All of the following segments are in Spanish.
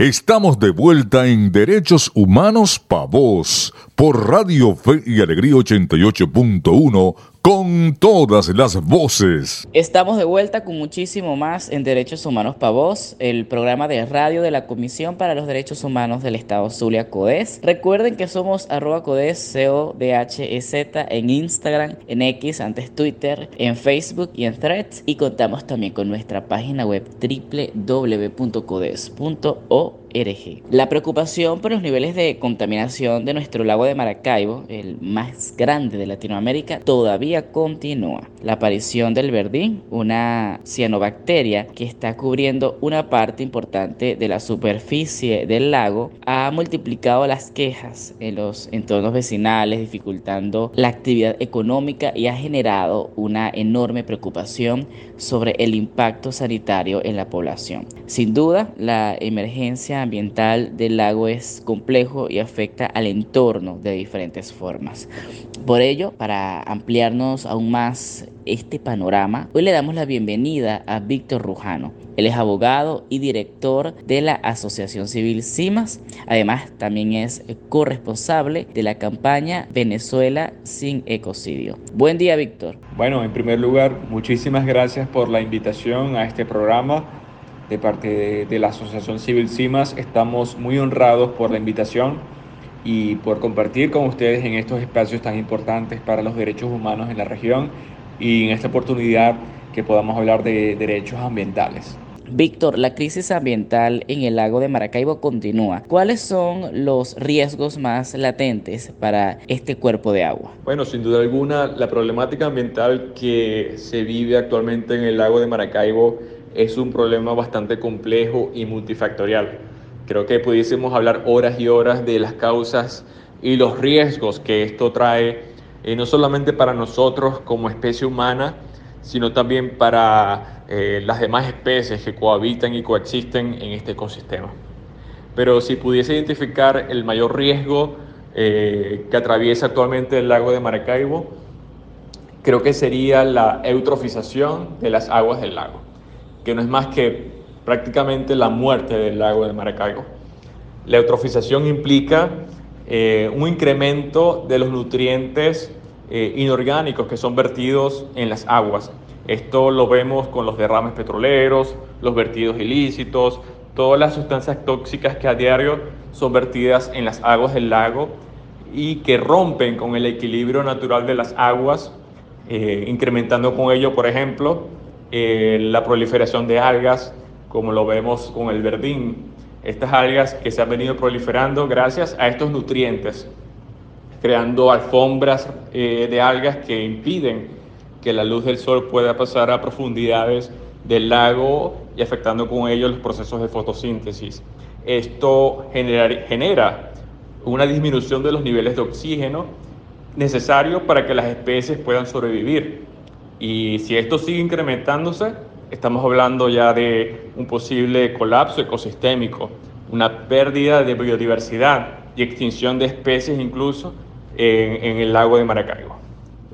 Estamos de vuelta en Derechos Humanos Pa' Vos por Radio Fe y Alegría 88.1 con todas las voces. Estamos de vuelta con muchísimo más en Derechos Humanos Pa' Vos, el programa de radio de la Comisión para los Derechos Humanos del Estado Zulia CODES. Recuerden que somos arroba CODES, C-O-D-H-E-Z en Instagram, en X, antes Twitter, en Facebook y en Threads. Y contamos también con nuestra página web www.codes.org. La preocupación por los niveles de contaminación de nuestro lago de Maracaibo, el más grande de Latinoamérica, todavía continúa. La aparición del verdín, una cianobacteria que está cubriendo una parte importante de la superficie del lago, ha multiplicado las quejas en los entornos vecinales, dificultando la actividad económica y ha generado una enorme preocupación sobre el impacto sanitario en la población. Sin duda, la emergencia ambiental del lago es complejo y afecta al entorno de diferentes formas. Por ello, para ampliarnos aún más este panorama, hoy le damos la bienvenida a Víctor Rujano. Él es abogado y director de la Asociación Civil CIMAS. Además, también es corresponsable de la campaña Venezuela sin ecocidio. Buen día, Víctor. Bueno, en primer lugar, muchísimas gracias por la invitación a este programa de parte de, la Asociación Civil CIMAS. Estamos muy honrados por la invitación y por compartir con ustedes en estos espacios tan importantes para los derechos humanos en la región y en esta oportunidad que podamos hablar de derechos ambientales. Víctor, la crisis ambiental en el lago de Maracaibo continúa. ¿Cuáles son los riesgos más latentes para este cuerpo de agua? Bueno, sin duda alguna, la problemática ambiental que se vive actualmente en el lago de Maracaibo es un problema bastante complejo y multifactorial. Creo que pudiésemos hablar horas y horas de las causas y los riesgos que esto trae, eh, no solamente para nosotros como especie humana, sino también para eh, las demás especies que cohabitan y coexisten en este ecosistema. Pero si pudiese identificar el mayor riesgo eh, que atraviesa actualmente el lago de Maracaibo, creo que sería la eutrofización de las aguas del lago que no es más que prácticamente la muerte del lago de Maracaibo. La eutrofización implica eh, un incremento de los nutrientes eh, inorgánicos que son vertidos en las aguas. Esto lo vemos con los derrames petroleros, los vertidos ilícitos, todas las sustancias tóxicas que a diario son vertidas en las aguas del lago y que rompen con el equilibrio natural de las aguas, eh, incrementando con ello, por ejemplo, eh, la proliferación de algas, como lo vemos con el verdín. Estas algas que se han venido proliferando gracias a estos nutrientes, creando alfombras eh, de algas que impiden que la luz del sol pueda pasar a profundidades del lago y afectando con ello los procesos de fotosíntesis. Esto genera, genera una disminución de los niveles de oxígeno necesario para que las especies puedan sobrevivir. Y si esto sigue incrementándose, estamos hablando ya de un posible colapso ecosistémico, una pérdida de biodiversidad y extinción de especies incluso en, el lago de Maracaibo.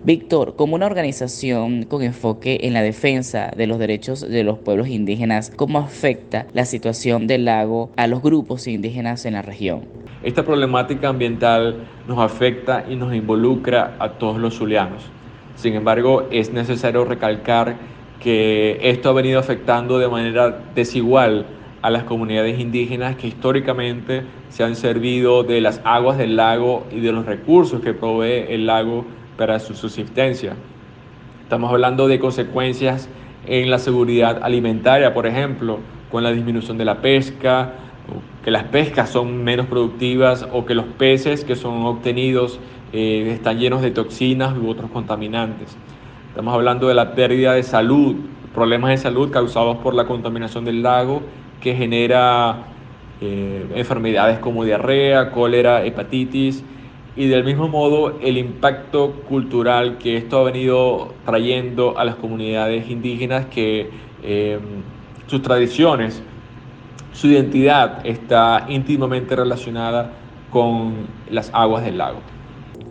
Víctor, como una organización con enfoque en la defensa de los derechos de los pueblos indígenas, ¿cómo afecta la situación del lago a los grupos indígenas en la región? Esta problemática ambiental nos afecta y nos involucra a todos los zulianos. Sin embargo, es necesario recalcar que esto ha venido afectando de manera desigual a las comunidades indígenas que históricamente se han servido de las aguas del lago y de los recursos que provee el lago para su subsistencia. Estamos hablando de consecuencias en la seguridad alimentaria, por ejemplo, con la disminución de la pesca, que las pescas son menos productivas o que los peces que son obtenidos eh, están llenos de toxinas u otros contaminantes. Estamos hablando de la pérdida de salud, problemas de salud causados por la contaminación del lago que genera eh, enfermedades como diarrea, cólera, hepatitis y del mismo modo el impacto cultural que esto ha venido trayendo a las comunidades indígenas que eh, sus tradiciones, su identidad está íntimamente relacionada con las aguas del lago.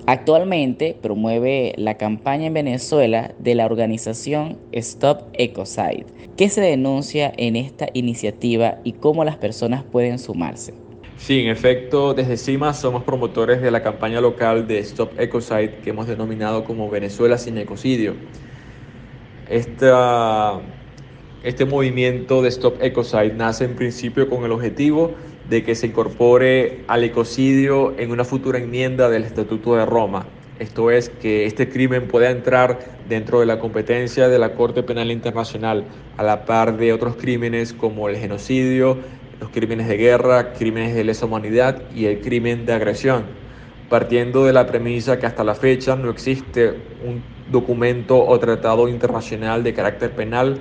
Actualmente promueve la campaña en Venezuela de la organización Stop Ecocide. ¿Qué se denuncia en esta iniciativa y cómo las personas pueden sumarse? Sí, en efecto, desde CIMA somos promotores de la campaña local de Stop Ecocide que hemos denominado como Venezuela sin ecocidio. Este movimiento de Stop Ecocide nace en principio con el objetivo de que se incorpore al ecocidio en una futura enmienda del Estatuto de Roma. Esto es que este crimen pueda entrar dentro de la competencia de la Corte Penal Internacional a la par de otros crímenes como el genocidio, los crímenes de guerra, crímenes de lesa humanidad y el crimen de agresión, partiendo de la premisa que hasta la fecha no existe un documento o tratado internacional de carácter penal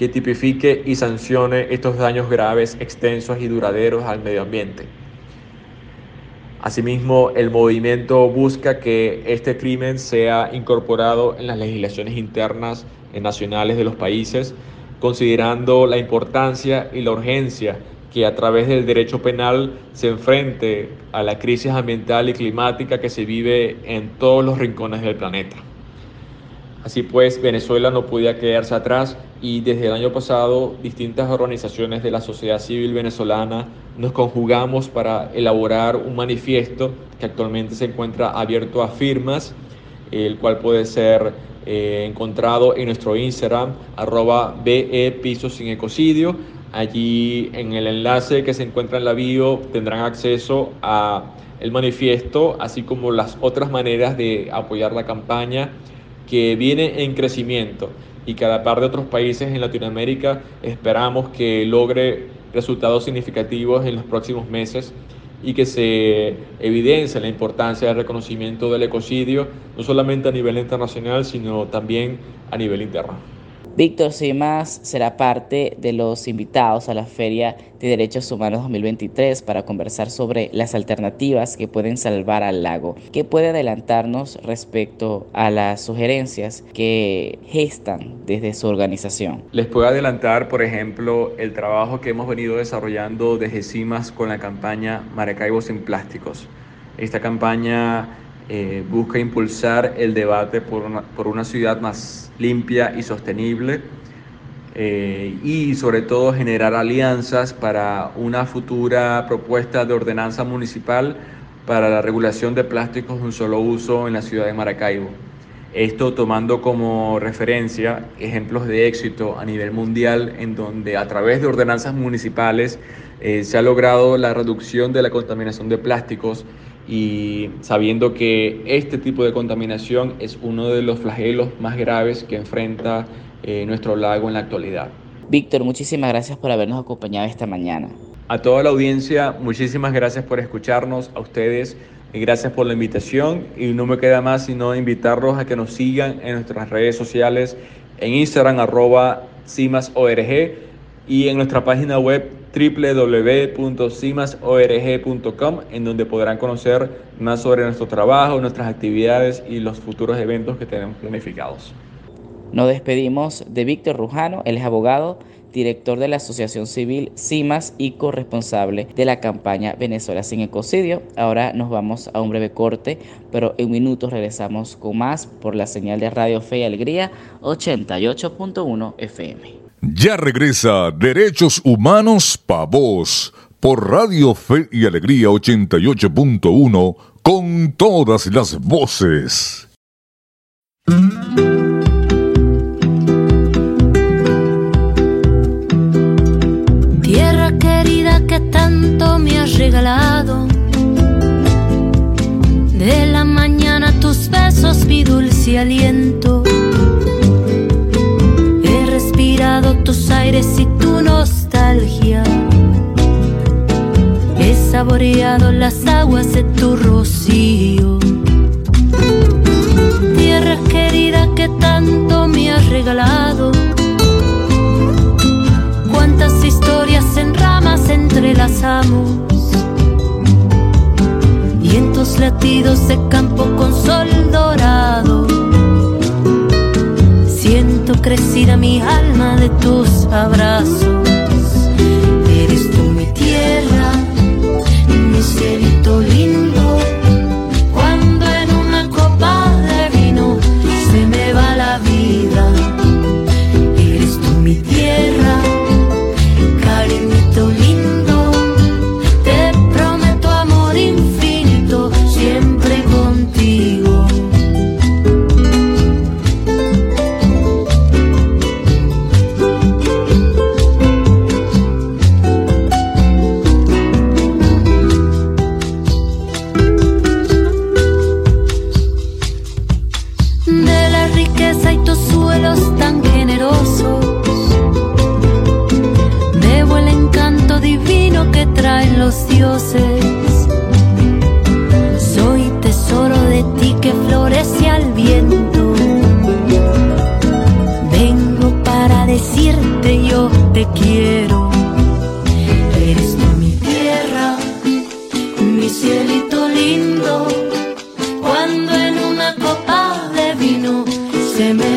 que tipifique y sancione estos daños graves, extensos y duraderos al medio ambiente. Asimismo, el movimiento busca que este crimen sea incorporado en las legislaciones internas nacionales de los países, considerando la importancia y la urgencia que a través del derecho penal se enfrente a la crisis ambiental y climática que se vive en todos los rincones del planeta. Así pues, Venezuela no podía quedarse atrás y desde el año pasado distintas organizaciones de la sociedad civil venezolana nos conjugamos para elaborar un manifiesto que actualmente se encuentra abierto a firmas, el cual puede ser eh, encontrado en nuestro Instagram, arroba BE Piso Sin Ecocidio. Allí en el enlace que se encuentra en la bio tendrán acceso a el manifiesto, así como las otras maneras de apoyar la campaña que viene en crecimiento y que a la par de otros países en Latinoamérica esperamos que logre resultados significativos en los próximos meses y que se evidencie la importancia del reconocimiento del ecocidio, no solamente a nivel internacional, sino también a nivel interno. Víctor Simas será parte de los invitados a la Feria de Derechos Humanos 2023 para conversar sobre las alternativas que pueden salvar al lago. ¿Qué puede adelantarnos respecto a las sugerencias que gestan desde su organización? Les puedo adelantar, por ejemplo, el trabajo que hemos venido desarrollando desde CIMAS con la campaña Maracaibo sin plásticos. Esta campaña eh, busca impulsar el debate por una, ciudad más limpia y sostenible eh, y sobre todo generar alianzas para una futura propuesta de ordenanza municipal para la regulación de plásticos de un solo uso en la ciudad de Maracaibo. Esto tomando como referencia ejemplos de éxito a nivel mundial en donde a través de ordenanzas municipales eh, se ha logrado la reducción de la contaminación de plásticos y sabiendo que este tipo de contaminación es uno de los flagelos más graves que enfrenta eh, nuestro lago en la actualidad. Víctor, muchísimas gracias por habernos acompañado esta mañana. A toda la audiencia, muchísimas gracias por escucharnos, a ustedes, y gracias por la invitación y no me queda más sino invitarlos a que nos sigan en nuestras redes sociales, en Instagram arroba cimasorg y en nuestra página web www.cimasorg.com en donde podrán conocer más sobre nuestro trabajo, nuestras actividades y los futuros eventos que tenemos planificados. Nos despedimos de Víctor Rujano, él es abogado, director de la Asociación Civil CIMAS y corresponsable de la campaña Venezuela sin ecocidio. Ahora nos vamos a un breve corte, pero en minutos regresamos con más por la señal de Radio Fe y Alegría 88.1 FM. Ya regresa Derechos Humanos Pa' Vos por Radio Fe y Alegría 88.1 con todas las voces. Tierra querida que tanto me has regalado. De la mañana tus besos, mi dulce aliento aires y tu nostalgia. He saboreado las aguas de tu rocío. Tierra querida que tanto me has regalado. Cuántas historias en ramas entrelazamos. Y en latidos de campo con sol dorado crecida mi alma de tus abrazos. Mi cielito lindo. Cuando en una copa de vino se me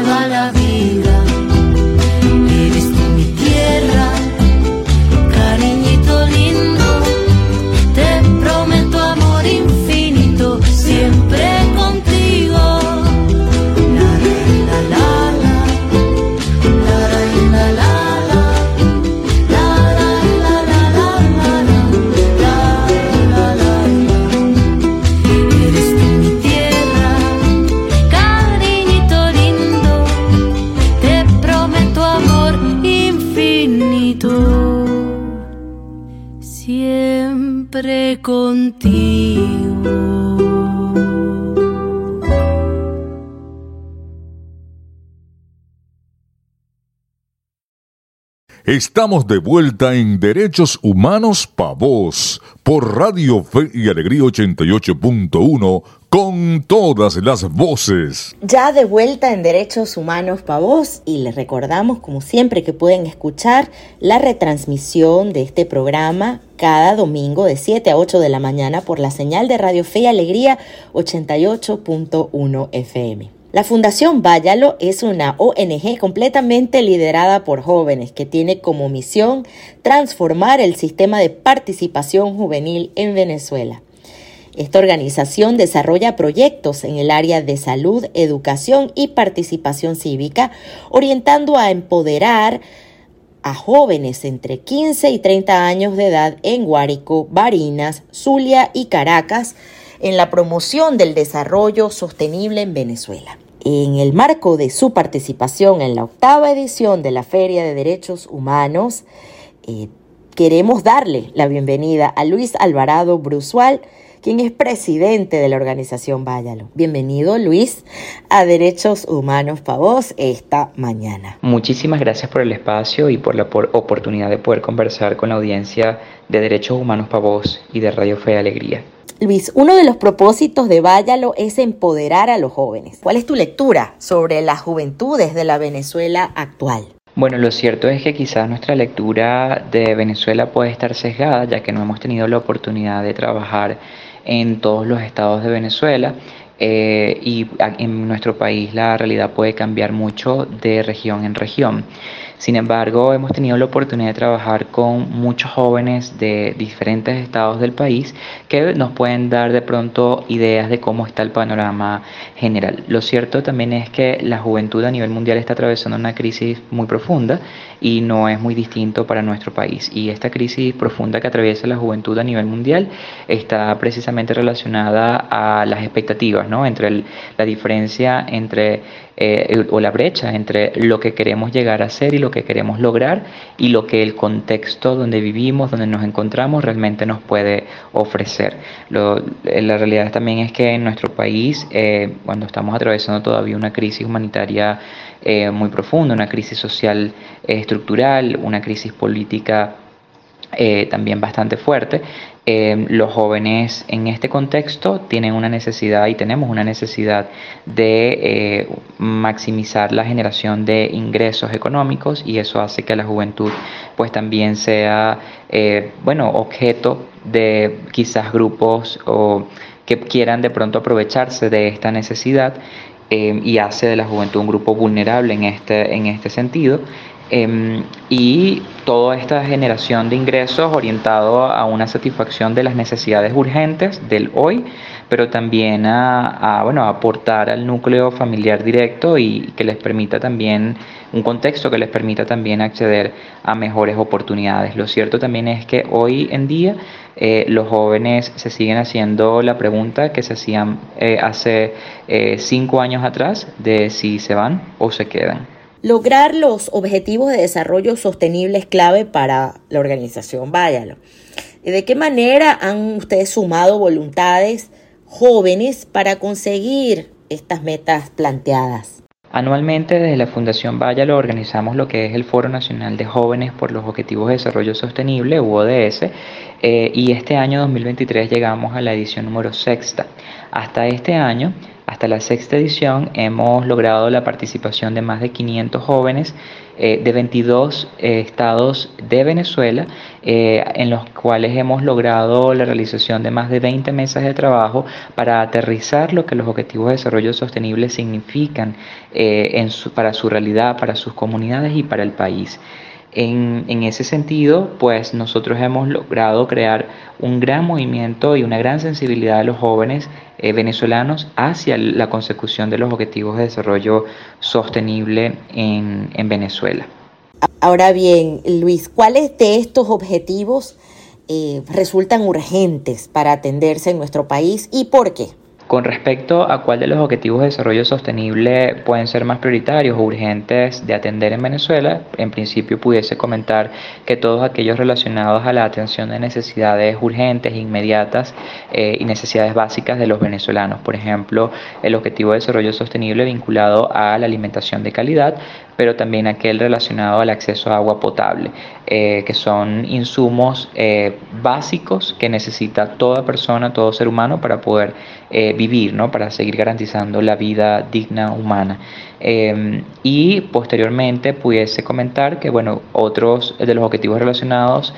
Estamos de vuelta en Derechos Humanos Pa' Vos por Radio Fe y Alegría 88.1 con todas las voces. Ya de vuelta en Derechos Humanos Pa' Vos y les recordamos como siempre que pueden escuchar la retransmisión de este programa cada domingo de 7 a 8 de la mañana por la señal de Radio Fe y Alegría 88.1 FM. La Fundación Váyalo es una ONG completamente liderada por jóvenes que tiene como misión transformar el sistema de participación juvenil en Venezuela. Esta organización desarrolla proyectos en el área de salud, educación y participación cívica, orientando a empoderar a jóvenes entre 15 y 30 años de edad en Guárico, Barinas, Zulia y Caracas en la promoción del desarrollo sostenible en Venezuela. En el marco de su participación en la octava edición de la Feria de Derechos Humanos, eh, queremos darle la bienvenida a Luis Alvarado Brusual, quien es presidente de la organización Váyalo. Bienvenido, Luis, a Derechos Humanos para vos esta mañana. Muchísimas gracias por el espacio y por la por oportunidad de poder conversar con la audiencia de Derechos Humanos para vos y de Radio Fe y Alegría. Luis, uno de los propósitos de Váyalo es empoderar a los jóvenes. ¿Cuál es tu lectura sobre las juventudes de la Venezuela actual? Bueno, lo cierto es que quizás nuestra lectura de Venezuela puede estar sesgada, ya que no hemos tenido la oportunidad de trabajar en todos los estados de Venezuela. Eh, y en nuestro país la realidad puede cambiar mucho de región en región. Sin embargo, hemos tenido la oportunidad de trabajar con muchos jóvenes de diferentes estados del país que nos pueden dar de pronto ideas de cómo está el panorama general. Lo cierto también es que la juventud a nivel mundial está atravesando una crisis muy profunda y no es muy distinto para nuestro país. Y esta crisis profunda que atraviesa la juventud a nivel mundial está precisamente relacionada a las expectativas, ¿no? Entre el, la diferencia entre eh, o la brecha entre lo que queremos llegar a ser y lo que queremos lograr y lo que el contexto donde vivimos, donde nos encontramos, realmente nos puede ofrecer. Lo, la realidad también es que en nuestro país, eh, cuando estamos atravesando todavía una crisis humanitaria eh, muy profunda, una crisis social eh, estructural, una crisis política eh, también bastante fuerte. Eh, los jóvenes en este contexto tienen una necesidad y tenemos una necesidad de eh, maximizar la generación de ingresos económicos y eso hace que la juventud pues también sea bueno objeto de quizás grupos o que quieran de pronto aprovecharse de esta necesidad y hace de la juventud un grupo vulnerable en este, en este sentido. Eh, y toda esta generación de ingresos orientado a una satisfacción de las necesidades urgentes del hoy, pero también a, a, bueno, aportar al núcleo familiar directo y que les permita también un contexto que les permita también acceder a mejores oportunidades. Lo cierto también es que hoy en día eh, los jóvenes se siguen haciendo la pregunta que se hacían eh, hace eh, cinco años atrás de si se van o se quedan. Lograr los objetivos de desarrollo sostenible es clave para la organización Váyalo. ¿De qué manera han ustedes sumado voluntades jóvenes para conseguir estas metas planteadas? Anualmente desde la Fundación lo organizamos lo que es el Foro Nacional de Jóvenes por los Objetivos de Desarrollo Sostenible, UODS, eh, y este año 2023 llegamos a la edición número sexta. Hasta este año hasta la sexta edición hemos logrado la participación de más de 500 jóvenes eh, de 22 eh, estados de Venezuela, eh, en los cuales hemos logrado la realización de más de 20 mesas de trabajo para aterrizar lo que los objetivos de desarrollo sostenible significan para su realidad, para sus comunidades y para el país. En, ese sentido, pues nosotros hemos logrado crear un gran movimiento y una gran sensibilidad de los jóvenes eh, venezolanos hacia la consecución de los objetivos de desarrollo sostenible en, Venezuela. Ahora bien, Luis, ¿cuáles de estos objetivos eh, resultan urgentes para atenderse en nuestro país y por qué? Con respecto a cuál de los objetivos de desarrollo sostenible pueden ser más prioritarios o urgentes de atender en Venezuela, en principio pudiese comentar que todos aquellos relacionados a la atención de necesidades urgentes, inmediatas eh, y necesidades básicas de los venezolanos. Por ejemplo, el objetivo de desarrollo sostenible vinculado a la alimentación de calidad, pero también aquel relacionado al acceso a agua potable, eh, que son insumos eh, básicos que necesita toda persona, todo ser humano para poder eh, vivir, ¿no? para seguir garantizando la vida digna humana. Em, y posteriormente pudiese comentar que bueno, otros de los objetivos relacionados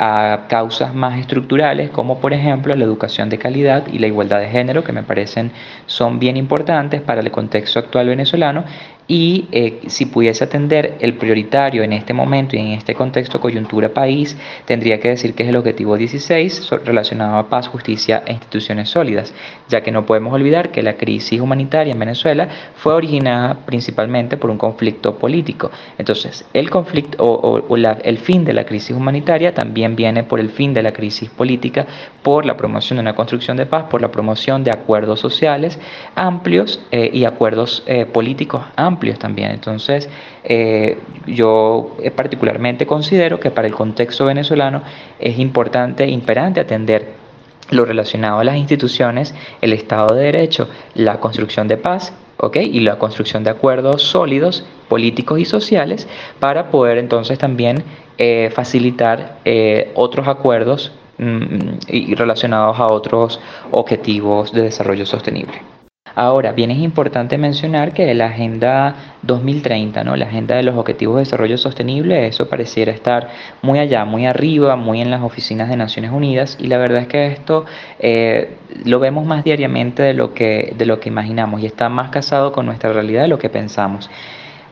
a causas más estructurales, como por ejemplo la educación de calidad y la igualdad de género, que me parecen son bien importantes para el contexto actual venezolano y eh, si pudiese atender el prioritario en este momento y en este contexto coyuntura país, tendría que decir que es el objetivo 16 relacionado a paz, justicia e instituciones sólidas, ya que no podemos olvidar que la crisis humanitaria en Venezuela fue originada principalmente por un conflicto político. Entonces, el conflicto o, el fin de la crisis humanitaria también viene por el fin de la crisis política, por la promoción de una construcción de paz, por la promoción de acuerdos sociales amplios eh, y acuerdos eh, políticos amplios amplios también. Entonces, eh, yo particularmente considero que para el contexto venezolano es importante, imperante atender lo relacionado a las instituciones, el Estado de Derecho, la construcción de paz y la construcción de acuerdos sólidos, políticos y sociales, para poder entonces también eh, facilitar eh, otros acuerdos mm, y relacionados a otros objetivos de desarrollo sostenible. Ahora, bien es importante mencionar que la Agenda 2030, ¿no? la Agenda de los Objetivos de Desarrollo Sostenible, eso pareciera estar muy allá, muy arriba, muy en las oficinas de Naciones Unidas y la verdad es que esto eh, lo vemos más diariamente de lo, que, de lo que imaginamos y está más casado con nuestra realidad de lo que pensamos.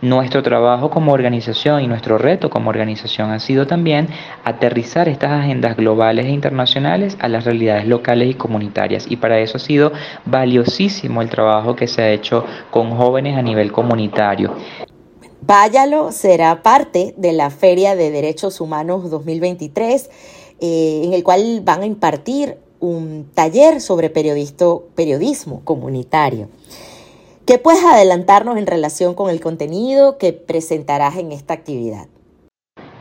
Nuestro trabajo como organización y nuestro reto como organización ha sido también aterrizar estas agendas globales e internacionales a las realidades locales y comunitarias. Y para eso ha sido valiosísimo el trabajo que se ha hecho con jóvenes a nivel comunitario. Váyalo será parte de la Feria de Derechos Humanos 2023, eh, en el cual van a impartir un taller sobre periodismo comunitario. ¿Qué puedes adelantarnos en relación con el contenido que presentarás en esta actividad?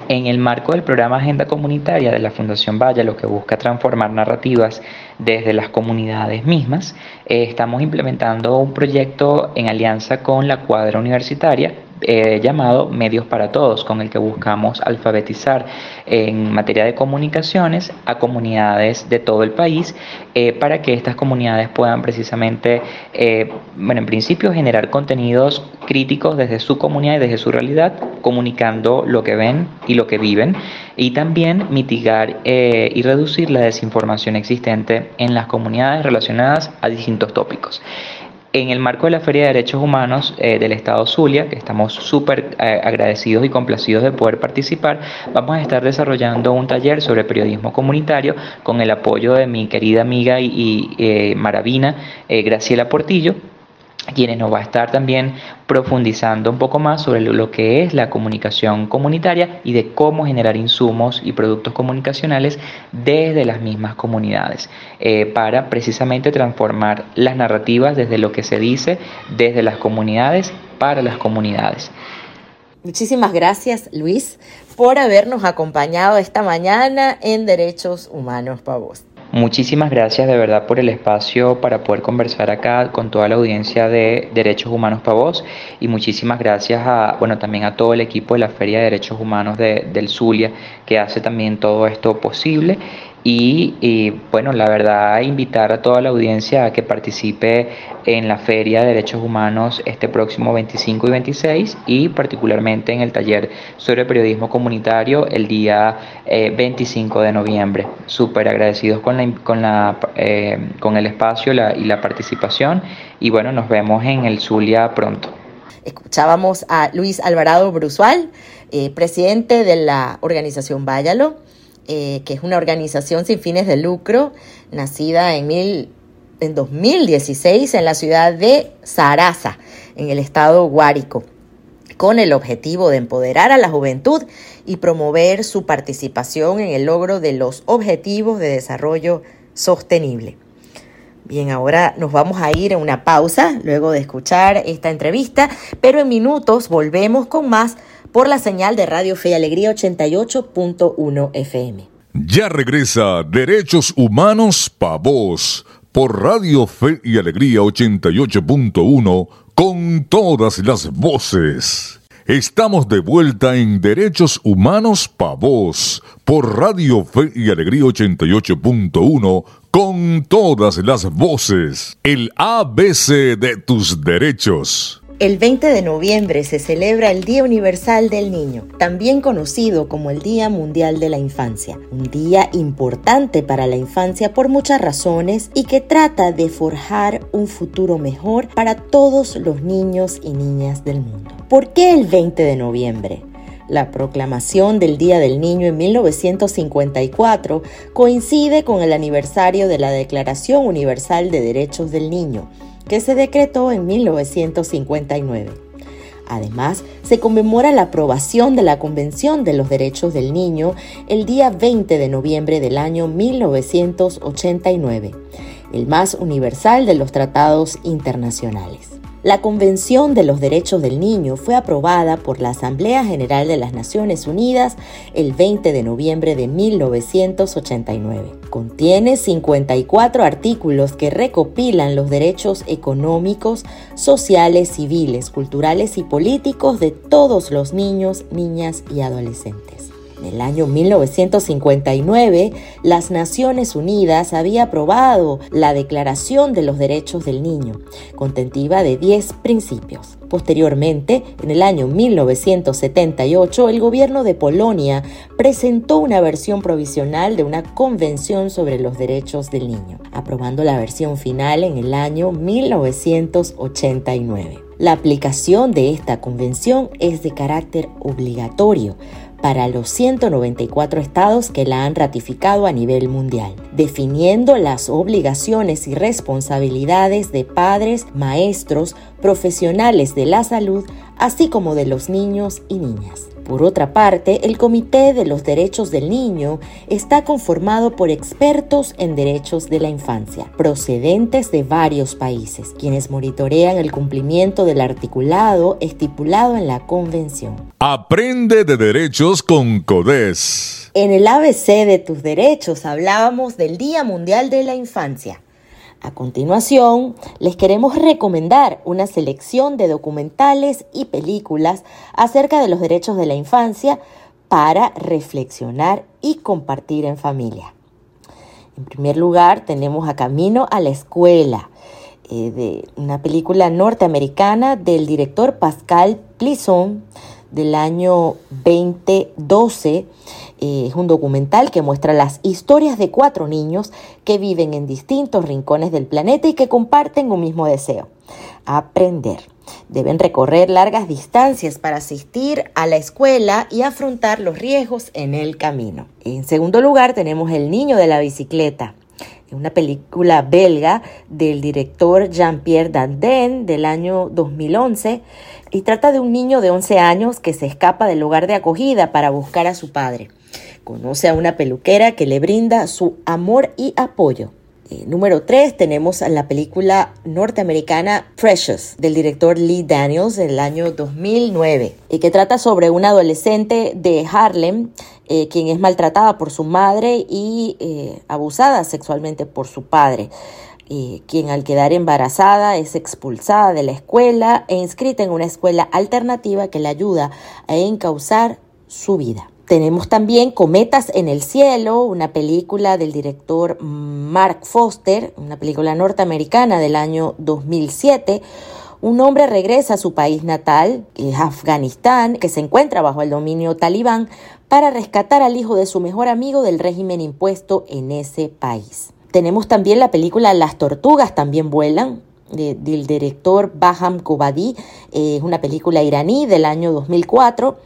En el marco del programa Agenda Comunitaria de la Fundación Vaya, lo que busca transformar narrativas desde las comunidades mismas, eh, estamos implementando un proyecto en alianza con la cuadra universitaria eh, llamado Medios para Todos, con el que buscamos alfabetizar en materia de comunicaciones a comunidades de todo el país eh, para que estas comunidades puedan precisamente, eh, bueno, en principio generar contenidos críticos desde su comunidad y desde su realidad, comunicando lo que ven y lo que viven, y también mitigar y reducir la desinformación existente en las comunidades relacionadas a distintos tópicos. En el marco de la Feria de Derechos Humanos eh, del Estado Zulia, que estamos súper eh, agradecidos y complacidos de poder participar, vamos a estar desarrollando un taller sobre periodismo comunitario con el apoyo de mi querida amiga y, eh, maravina Graciela Portillo quienes nos va a estar también profundizando un poco más sobre lo que es la comunicación comunitaria y de cómo generar insumos y productos comunicacionales desde las mismas comunidades, eh, para precisamente transformar las narrativas desde lo que se dice desde las comunidades para las comunidades. Muchísimas gracias Luis por habernos acompañado esta mañana en Derechos Humanos para vos. Muchísimas gracias de verdad por el espacio para poder conversar acá con toda la audiencia de Derechos Humanos Pavos y muchísimas gracias a, bueno, también a todo el equipo de la Feria de Derechos Humanos de, del Zulia que hace también todo esto posible y, bueno, la verdad, invitar a toda la audiencia a que participe en la Feria de Derechos Humanos este próximo 25 y 26 y particularmente en el taller sobre periodismo comunitario el día 25 eh, de noviembre. Súper agradecidos con, la, con, la, eh, con el espacio y la participación y bueno, nos vemos en el Zulia pronto. Escuchábamos a Luis Alvarado Brusual, eh, presidente de la organización Váyalo eh, que es una organización sin fines de lucro, nacida en, mil, en 2016 en la ciudad de Sarasa, en el estado Guárico, con el objetivo de empoderar a la juventud y promover su participación en el logro de los objetivos de desarrollo sostenible. Bien, ahora nos vamos a ir a una pausa luego de escuchar esta entrevista, pero en minutos volvemos con más por la señal de Radio Fe y Alegría 88.1 FM. Ya regresa Derechos Humanos Pa' Vos por Radio Fe y Alegría 88.1 con todas las voces. Estamos de vuelta en Derechos Humanos Pa' Vos por Radio Fe y Alegría 88.1 con todas las voces. El ABC de tus derechos. El 20 de noviembre se celebra el Día Universal del Niño, también conocido como el Día Mundial de la Infancia, un día importante para la infancia por muchas razones y que trata de forjar un futuro mejor para todos los niños y niñas del mundo. ¿Por qué el 20 de noviembre? La proclamación del Día del Niño en 1954 coincide con el aniversario de la Declaración Universal de Derechos del Niño, que se decretó en 1959. Además, se conmemora la aprobación de la Convención de los Derechos del Niño el día 20 de noviembre del año 1989, el más universal de los tratados internacionales. La Convención de los Derechos del Niño fue aprobada por la Asamblea General de las Naciones Unidas el 20 de noviembre de 1989. Contiene 54 artículos que recopilan los derechos económicos, sociales, civiles, culturales y políticos de todos los niños, niñas y adolescentes. En el año 1959, las Naciones Unidas había aprobado la Declaración de los Derechos del Niño, contentiva de 10 principios. Posteriormente, en el año 1978, el gobierno de Polonia presentó una versión provisional de una Convención sobre los Derechos del Niño, aprobando la versión final en el año 1989. La aplicación de esta convención es de carácter obligatorio para los 194 estados que la han ratificado a nivel mundial, definiendo las obligaciones y responsabilidades de padres, maestros, profesionales de la salud, así como de los niños y niñas. Por otra parte, el Comité de los Derechos del Niño está conformado por expertos en derechos de la infancia, procedentes de varios países, quienes monitorean el cumplimiento del articulado estipulado en la Convención. Aprende de derechos con CODES. En el ABC de tus derechos hablábamos del Día Mundial de la Infancia. A continuación, les queremos recomendar una selección de documentales y películas acerca de los derechos de la infancia para reflexionar y compartir en familia. En primer lugar, tenemos a Camino a la Escuela, eh, de una película norteamericana del director Pascal Plisson del año 2012 es un documental que muestra las historias de cuatro niños que viven en distintos rincones del planeta y que comparten un mismo deseo, aprender. Deben recorrer largas distancias para asistir a la escuela y afrontar los riesgos en el camino. En segundo lugar tenemos El niño de la bicicleta, una película belga del director Jean-Pierre Dardenne del año 2011 y trata de un niño de 11 años que se escapa del lugar de acogida para buscar a su padre. Conoce a una peluquera que le brinda su amor y apoyo. Eh, número 3 tenemos la película norteamericana Precious del director Lee Daniels del año 2009 y que trata sobre una adolescente de Harlem eh, quien es maltratada por su madre y eh, abusada sexualmente por su padre. quien al quedar embarazada es expulsada de la escuela e inscrita en una escuela alternativa que le ayuda a encauzar su vida. Tenemos también Cometas en el Cielo, una película del director Mark Foster, una película norteamericana del año 2007. Un hombre regresa a su país natal, que es Afganistán, que se encuentra bajo el dominio talibán, para rescatar al hijo de su mejor amigo del régimen impuesto en ese país. Tenemos también la película Las tortugas también vuelan, del director Baham Kobadi, es una película iraní del año 2004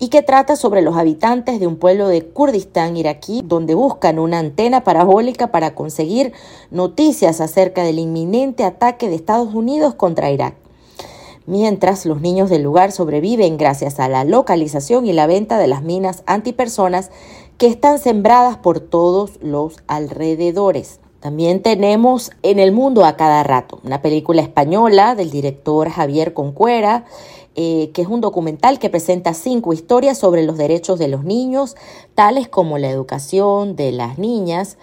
y que trata sobre los habitantes de un pueblo de Kurdistán iraquí donde buscan una antena parabólica para conseguir noticias acerca del inminente ataque de Estados Unidos contra Irak. Mientras los niños del lugar sobreviven gracias a la localización y la venta de las minas antipersonas que están sembradas por todos los alrededores. También tenemos En el mundo a cada rato, una película española del director Javier Concuera, eh, que es un documental que presenta cinco historias sobre los derechos de los niños, tales como la educación de las niñas,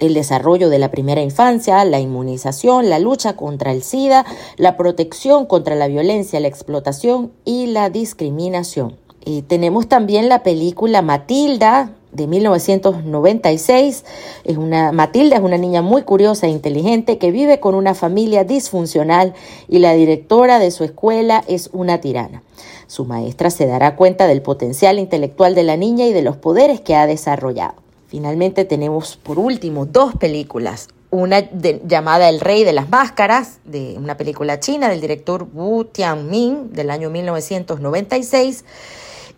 el desarrollo de la primera infancia, la inmunización, la lucha contra el SIDA, la protección contra la violencia, la explotación y la discriminación. Y tenemos también la película Matilda, de 1996. Es una, Matilda es una niña muy curiosa e inteligente que vive con una familia disfuncional y la directora de su escuela es una tirana. Su maestra se dará cuenta del potencial intelectual de la niña y de los poderes que ha desarrollado. Finalmente tenemos por último dos películas. Una llamada El Rey de las Máscaras, de una película china del director Wu Tianming del año 1996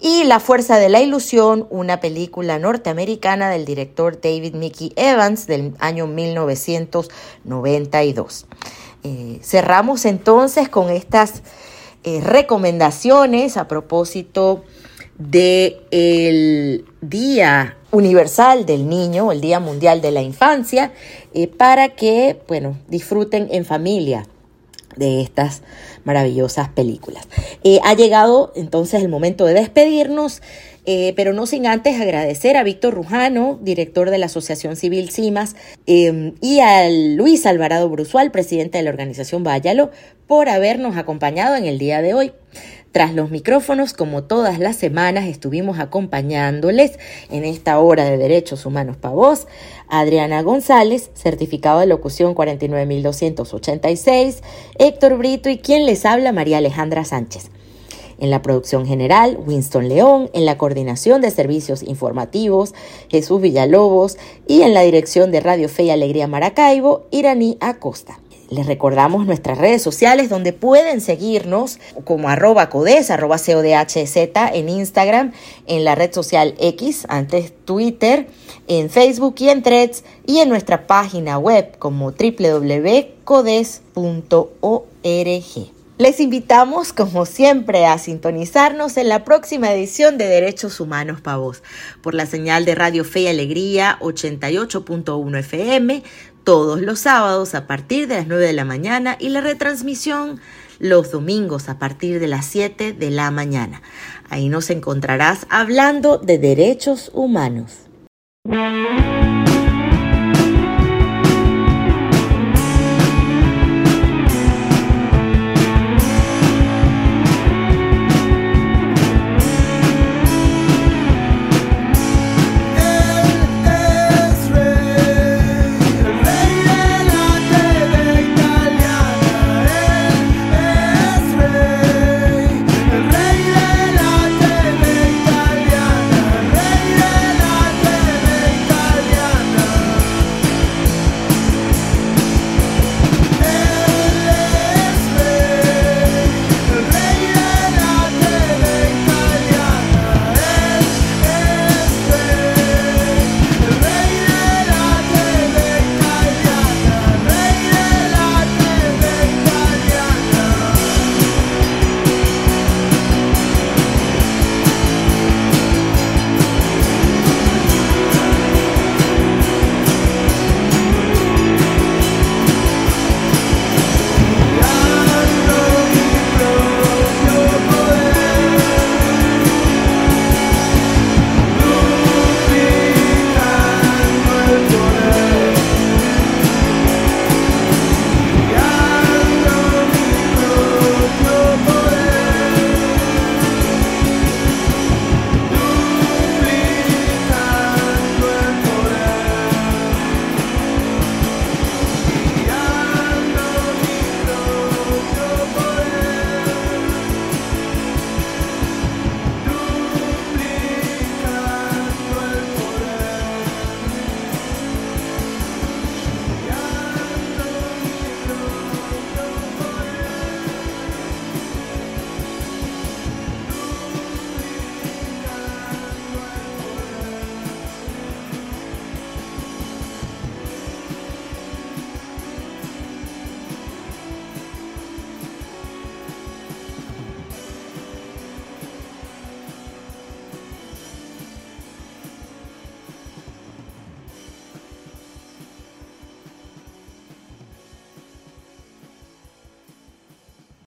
y La Fuerza de la Ilusión, una película norteamericana del director David Mickey Evans del año 1992. Eh, cerramos entonces con estas eh, recomendaciones a propósito del Día Universal del Niño, el Día Mundial de la Infancia, eh, para que, bueno, disfruten en familia de estas maravillosas películas. Eh, ha llegado entonces el momento de despedirnos, eh, pero no sin antes agradecer a Víctor Rujano, director de la Asociación Civil CIMAS, em, y a Luis Alvarado Brusual, presidente de la organización Váyalo, por habernos acompañado en el día de hoy. Tras los micrófonos, como todas las semanas, estuvimos acompañándoles en esta hora de Derechos Humanos para Voz, Adriana González, certificado de locución 49286, Héctor Brito y quien les habla, María Alejandra Sánchez. En la producción general, Winston León, en la coordinación de servicios informativos, Jesús Villalobos y en la dirección de Radio Fe y Alegría Maracaibo, Iraní Acosta. Les recordamos nuestras redes sociales donde pueden seguirnos como arroba codes, arroba codhz en Instagram, en la red social X, antes Twitter, en Facebook y en Threads y en nuestra página web como www.codes.org. Les invitamos, como siempre, a sintonizarnos en la próxima edición de Derechos Humanos para Vos, por la señal de Radio Fe y Alegría 88.1 FM, todos los sábados a partir de las 9 de la mañana y la retransmisión los domingos a partir de las 7 de la mañana. Ahí nos encontrarás hablando de derechos humanos.